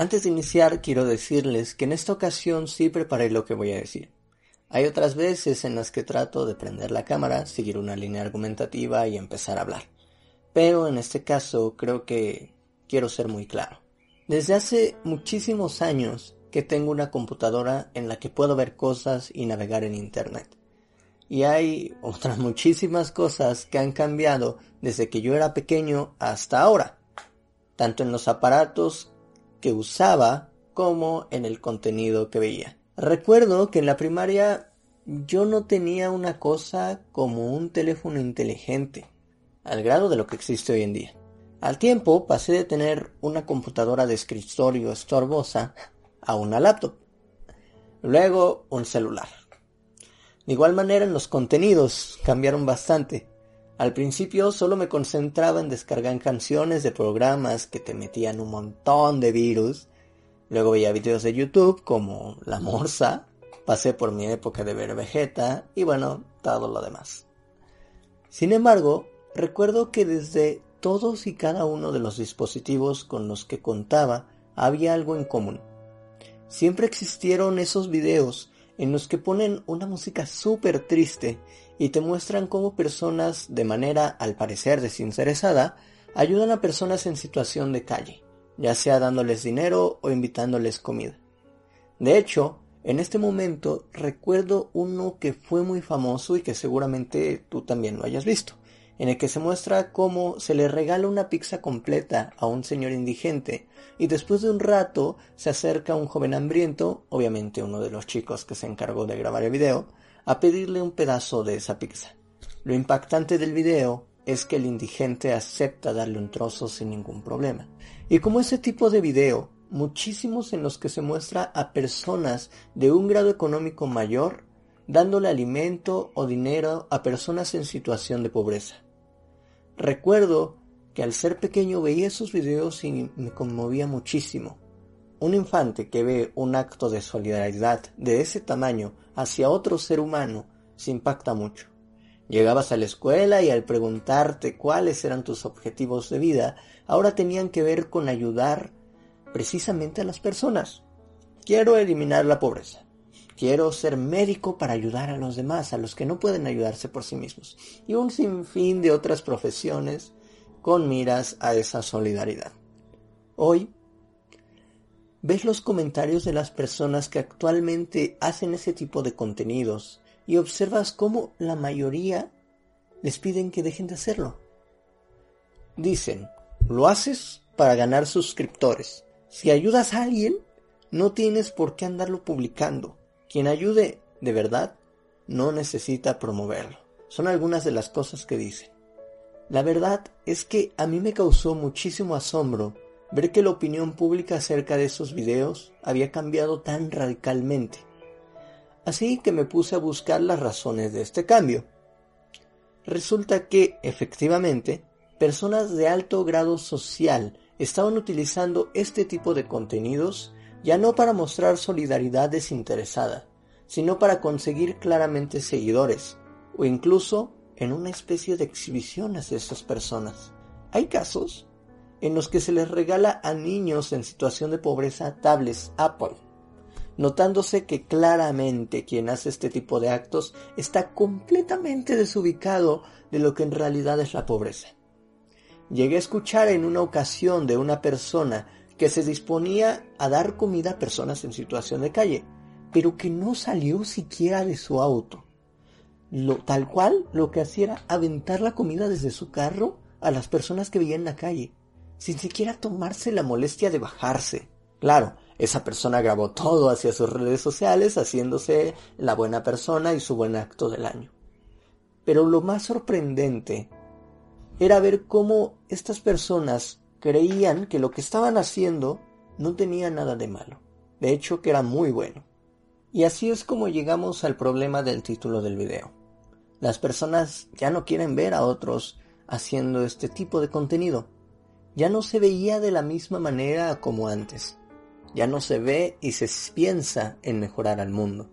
Antes de iniciar, quiero decirles que en esta ocasión sí preparé lo que voy a decir. Hay otras veces en las que trato de prender la cámara, seguir una línea argumentativa y empezar a hablar. Pero en este caso creo que quiero ser muy claro. Desde hace muchísimos años que tengo una computadora en la que puedo ver cosas y navegar en Internet. Y hay otras muchísimas cosas que han cambiado desde que yo era pequeño hasta ahora, tanto en los aparatos que usaba como en el contenido que veía. Recuerdo que en la primaria yo no tenía una cosa como un teléfono inteligente, al grado de lo que existe hoy en día. Al tiempo pasé de tener una computadora de escritorio estorbosa a una laptop. Luego un celular. De igual manera en los contenidos cambiaron bastante. Al principio solo me concentraba en descargar canciones de programas que te metían un montón de virus. Luego veía videos de YouTube como La Morsa. Pasé por mi época de ver Vegeta y bueno, todo lo demás. Sin embargo, recuerdo que desde todos y cada uno de los dispositivos con los que contaba había algo en común. Siempre existieron esos videos en los que ponen una música súper triste y te muestran cómo personas, de manera al parecer desinteresada, ayudan a personas en situación de calle, ya sea dándoles dinero o invitándoles comida. De hecho, en este momento recuerdo uno que fue muy famoso y que seguramente tú también lo hayas visto, en el que se muestra cómo se le regala una pizza completa a un señor indigente y después de un rato se acerca un joven hambriento, obviamente uno de los chicos que se encargó de grabar el video, a pedirle un pedazo de esa pizza. Lo impactante del video es que el indigente acepta darle un trozo sin ningún problema. Y como ese tipo de video, muchísimos en los que se muestra a personas de un grado económico mayor dándole alimento o dinero a personas en situación de pobreza. Recuerdo que al ser pequeño veía esos videos y me conmovía muchísimo. Un infante que ve un acto de solidaridad de ese tamaño hacia otro ser humano se impacta mucho. Llegabas a la escuela y al preguntarte cuáles eran tus objetivos de vida, ahora tenían que ver con ayudar precisamente a las personas. Quiero eliminar la pobreza. Quiero ser médico para ayudar a los demás, a los que no pueden ayudarse por sí mismos. Y un sinfín de otras profesiones con miras a esa solidaridad. Hoy ves los comentarios de las personas que actualmente hacen ese tipo de contenidos y observas cómo la mayoría les piden que dejen de hacerlo. Dicen, lo haces para ganar suscriptores. Si ayudas a alguien, no tienes por qué andarlo publicando. Quien ayude de verdad no necesita promoverlo. Son algunas de las cosas que dicen. La verdad es que a mí me causó muchísimo asombro ver que la opinión pública acerca de esos videos había cambiado tan radicalmente. Así que me puse a buscar las razones de este cambio. Resulta que, efectivamente, personas de alto grado social estaban utilizando este tipo de contenidos ya no para mostrar solidaridad desinteresada, sino para conseguir claramente seguidores, o incluso en una especie de exhibiciones de esas personas. Hay casos en los que se les regala a niños en situación de pobreza tablets Apple, notándose que claramente quien hace este tipo de actos está completamente desubicado de lo que en realidad es la pobreza. Llegué a escuchar en una ocasión de una persona que se disponía a dar comida a personas en situación de calle, pero que no salió siquiera de su auto. Lo, tal cual lo que hacía era aventar la comida desde su carro a las personas que veían en la calle sin siquiera tomarse la molestia de bajarse. Claro, esa persona grabó todo hacia sus redes sociales, haciéndose la buena persona y su buen acto del año. Pero lo más sorprendente era ver cómo estas personas creían que lo que estaban haciendo no tenía nada de malo. De hecho, que era muy bueno. Y así es como llegamos al problema del título del video. Las personas ya no quieren ver a otros haciendo este tipo de contenido ya no se veía de la misma manera como antes. Ya no se ve y se piensa en mejorar al mundo.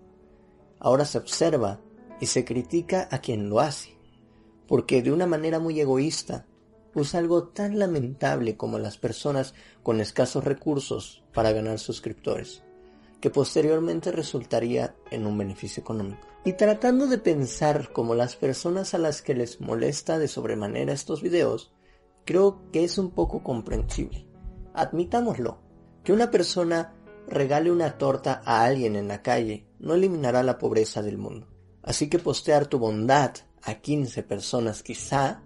Ahora se observa y se critica a quien lo hace, porque de una manera muy egoísta usa algo tan lamentable como las personas con escasos recursos para ganar suscriptores, que posteriormente resultaría en un beneficio económico. Y tratando de pensar como las personas a las que les molesta de sobremanera estos videos, creo que es un poco comprensible. Admitámoslo, que una persona regale una torta a alguien en la calle no eliminará la pobreza del mundo. Así que postear tu bondad a 15 personas quizá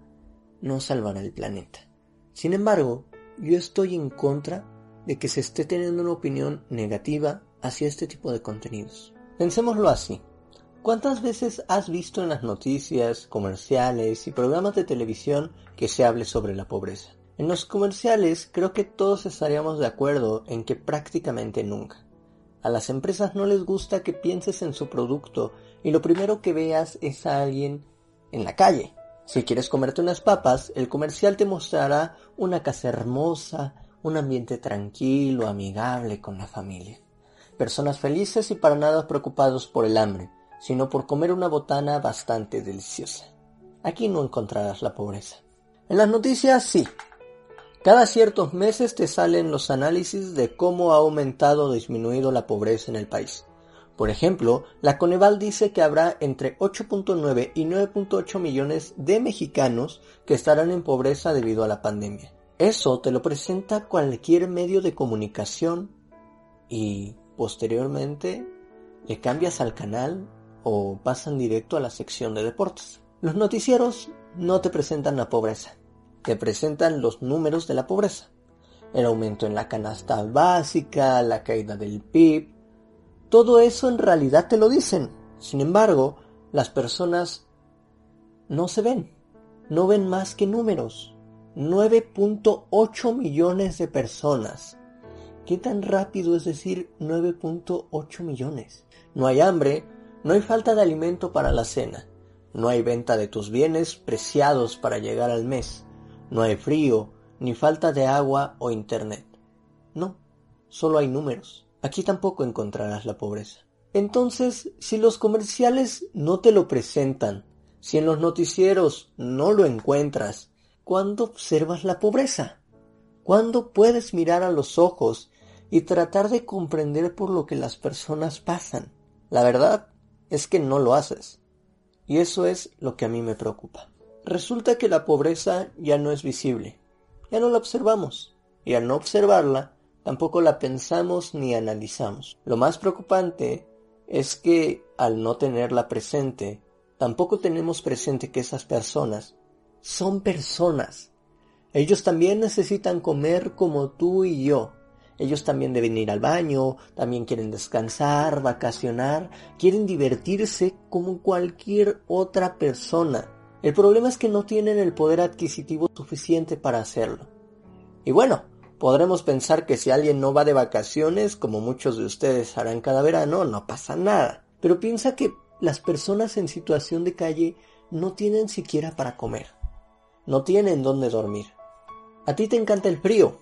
no salvará el planeta. Sin embargo, yo estoy en contra de que se esté teniendo una opinión negativa hacia este tipo de contenidos. Pensémoslo así. ¿Cuántas veces has visto en las noticias, comerciales y programas de televisión que se hable sobre la pobreza? En los comerciales creo que todos estaríamos de acuerdo en que prácticamente nunca. A las empresas no les gusta que pienses en su producto y lo primero que veas es a alguien en la calle. Si quieres comerte unas papas, el comercial te mostrará una casa hermosa, un ambiente tranquilo, amigable con la familia. Personas felices y para nada preocupados por el hambre, sino por comer una botana bastante deliciosa. Aquí no encontrarás la pobreza. En las noticias sí, cada ciertos meses te salen los análisis de cómo ha aumentado o disminuido la pobreza en el país. Por ejemplo, la Coneval dice que habrá entre 8.9 y 9.8 millones de mexicanos que estarán en pobreza debido a la pandemia. Eso te lo presenta cualquier medio de comunicación y posteriormente le cambias al canal o pasan directo a la sección de deportes. Los noticieros no te presentan la pobreza, que presentan los números de la pobreza. El aumento en la canasta básica, la caída del PIB. Todo eso en realidad te lo dicen. Sin embargo, las personas no se ven. No ven más que números. 9.8 millones de personas. ¿Qué tan rápido es decir 9.8 millones? No hay hambre, no hay falta de alimento para la cena, no hay venta de tus bienes preciados para llegar al mes, no hay frío, ni falta de agua o internet. No, solo hay números. Aquí tampoco encontrarás la pobreza. Entonces, si los comerciales no te lo presentan, si en los noticieros no lo encuentras, ¿cuándo observas la pobreza? ¿Cuándo puedes mirar a los ojos y tratar de comprender por lo que las personas pasan? La verdad es que no lo haces. Y eso es lo que a mí me preocupa. Resulta que la pobreza ya no es visible, ya no la observamos, y al no observarla, tampoco la pensamos ni analizamos. Lo más preocupante es que al no tenerla presente, tampoco tenemos presente que esas personas son personas. Ellos también necesitan comer como tú y yo. Ellos también deben ir al baño, también quieren descansar, vacacionar, quieren divertirse como cualquier otra persona. El problema es que no tienen el poder adquisitivo suficiente para hacerlo. Y bueno, podremos pensar que si alguien no va de vacaciones, como muchos de ustedes harán cada verano, no pasa nada. Pero piensa que las personas en situación de calle no tienen siquiera para comer. No tienen dónde dormir. A ti te encanta el frío,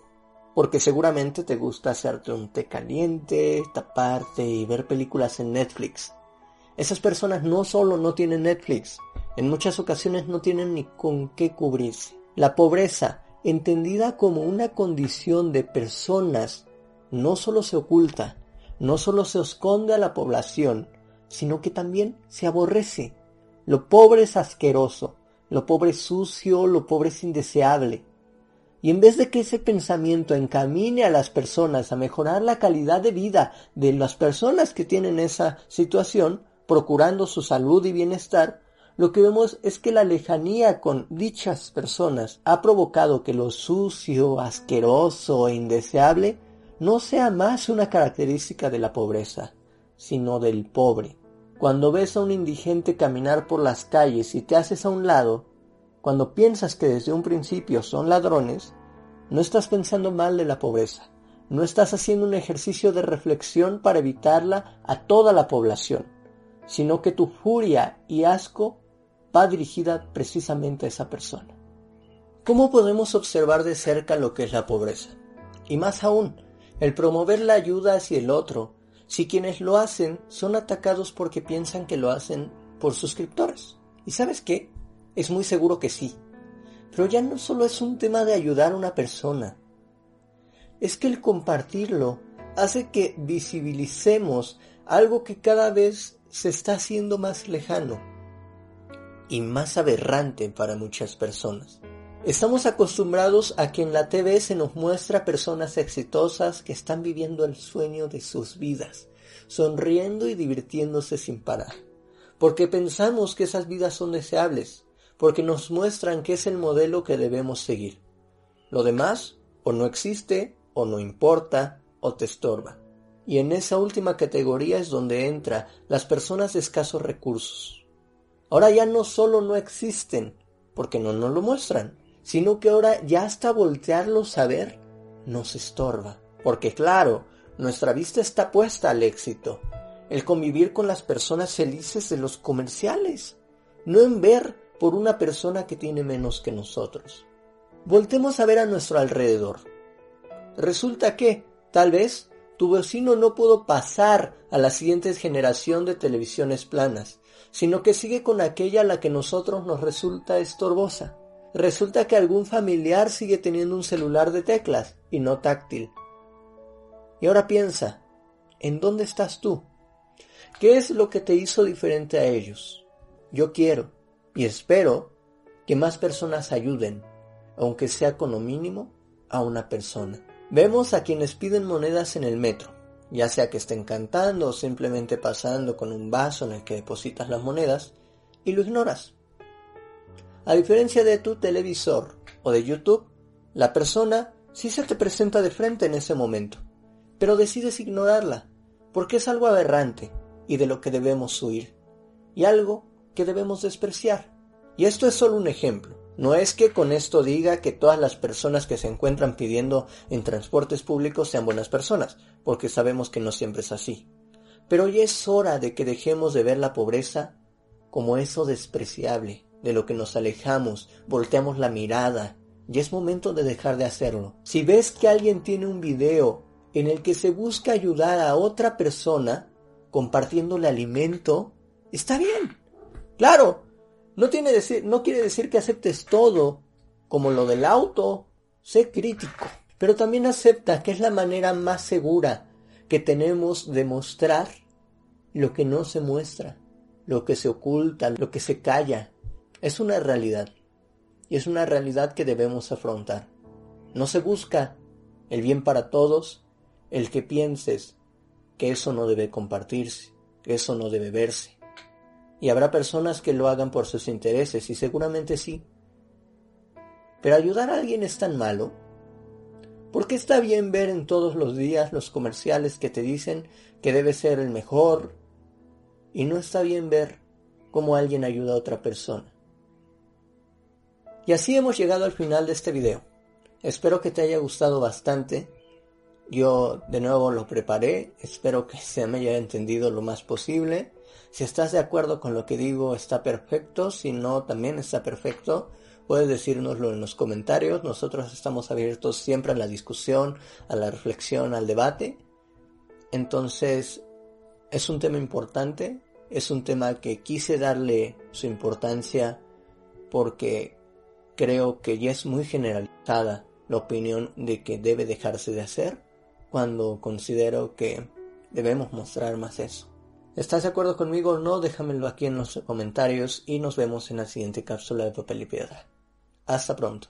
porque seguramente te gusta hacerte un té caliente, taparte y ver películas en Netflix. Esas personas no solo no tienen Netflix, en muchas ocasiones no tienen ni con qué cubrirse. La pobreza, entendida como una condición de personas, no solo se oculta, no solo se esconde a la población, sino que también se aborrece. Lo pobre es asqueroso, lo pobre es sucio, lo pobre es indeseable. Y en vez de que ese pensamiento encamine a las personas a mejorar la calidad de vida de las personas que tienen esa situación, procurando su salud y bienestar, lo que vemos es que la lejanía con dichas personas ha provocado que lo sucio, asqueroso e indeseable no sea más una característica de la pobreza, sino del pobre. Cuando ves a un indigente caminar por las calles y te haces a un lado, cuando piensas que desde un principio son ladrones, no estás pensando mal de la pobreza, no estás haciendo un ejercicio de reflexión para evitarla a toda la población, sino que tu furia y asco va dirigida precisamente a esa persona. ¿Cómo podemos observar de cerca lo que es la pobreza? Y más aún, el promover la ayuda hacia el otro, si quienes lo hacen son atacados porque piensan que lo hacen por suscriptores. ¿Y sabes qué? Es muy seguro que sí. Pero ya no solo es un tema de ayudar a una persona, es que el compartirlo hace que visibilicemos algo que cada vez se está haciendo más lejano y más aberrante para muchas personas. Estamos acostumbrados a que en la TV se nos muestra personas exitosas que están viviendo el sueño de sus vidas, sonriendo y divirtiéndose sin parar, porque pensamos que esas vidas son deseables, porque nos muestran que es el modelo que debemos seguir. Lo demás o no existe, o no importa, o te estorba. Y en esa última categoría es donde entra las personas de escasos recursos. Ahora ya no solo no existen, porque no nos lo muestran, sino que ahora ya hasta voltearlos a ver nos estorba. Porque claro, nuestra vista está puesta al éxito, el convivir con las personas felices de los comerciales, no en ver por una persona que tiene menos que nosotros. Voltemos a ver a nuestro alrededor. Resulta que, tal vez, tu vecino no pudo pasar a la siguiente generación de televisiones planas, sino que sigue con aquella a la que nosotros nos resulta estorbosa. Resulta que algún familiar sigue teniendo un celular de teclas y no táctil. Y ahora piensa, ¿en dónde estás tú? ¿Qué es lo que te hizo diferente a ellos? Yo quiero y espero que más personas ayuden, aunque sea con lo mínimo, a una persona. Vemos a quienes piden monedas en el metro, ya sea que estén cantando o simplemente pasando con un vaso en el que depositas las monedas, y lo ignoras. A diferencia de tu televisor o de YouTube, la persona sí se te presenta de frente en ese momento, pero decides ignorarla, porque es algo aberrante y de lo que debemos huir, y algo que debemos despreciar. Y esto es solo un ejemplo. No es que con esto diga que todas las personas que se encuentran pidiendo en transportes públicos sean buenas personas, porque sabemos que no siempre es así. Pero ya es hora de que dejemos de ver la pobreza como eso despreciable, de lo que nos alejamos, volteamos la mirada. Ya es momento de dejar de hacerlo. Si ves que alguien tiene un video en el que se busca ayudar a otra persona compartiéndole alimento, está bien. Claro, no, quiere decir que aceptes todo, como lo del auto. Sé crítico, pero también acepta que es la manera más segura que tenemos de mostrar lo que no se muestra, lo que se oculta, lo que se calla. Es una realidad, y es una realidad que debemos afrontar. No se busca el bien para todos, el que pienses que eso no debe compartirse, que eso no debe verse. Y habrá personas que lo hagan por sus intereses, y seguramente sí. Pero ayudar a alguien es tan malo. Porque está bien ver en todos los días los comerciales que te dicen que debe ser el mejor. Y no está bien ver cómo alguien ayuda a otra persona. Y así hemos llegado al final de este video. Espero que te haya gustado bastante. Yo de nuevo lo preparé. Espero que se me haya entendido lo más posible. Si estás de acuerdo con lo que digo, está perfecto. Si no, también está perfecto. Puedes decírnoslo en los comentarios. Nosotros estamos abiertos siempre a la discusión, a la reflexión, al debate. Entonces, es un tema importante. Es un tema que quise darle su importancia porque creo que ya es muy generalizada la opinión de que debe dejarse de hacer cuando considero que debemos mostrar más eso. ¿Estás de acuerdo conmigo o no? Déjamelo aquí en los comentarios y nos vemos en la siguiente cápsula de papel y piedra. Hasta pronto.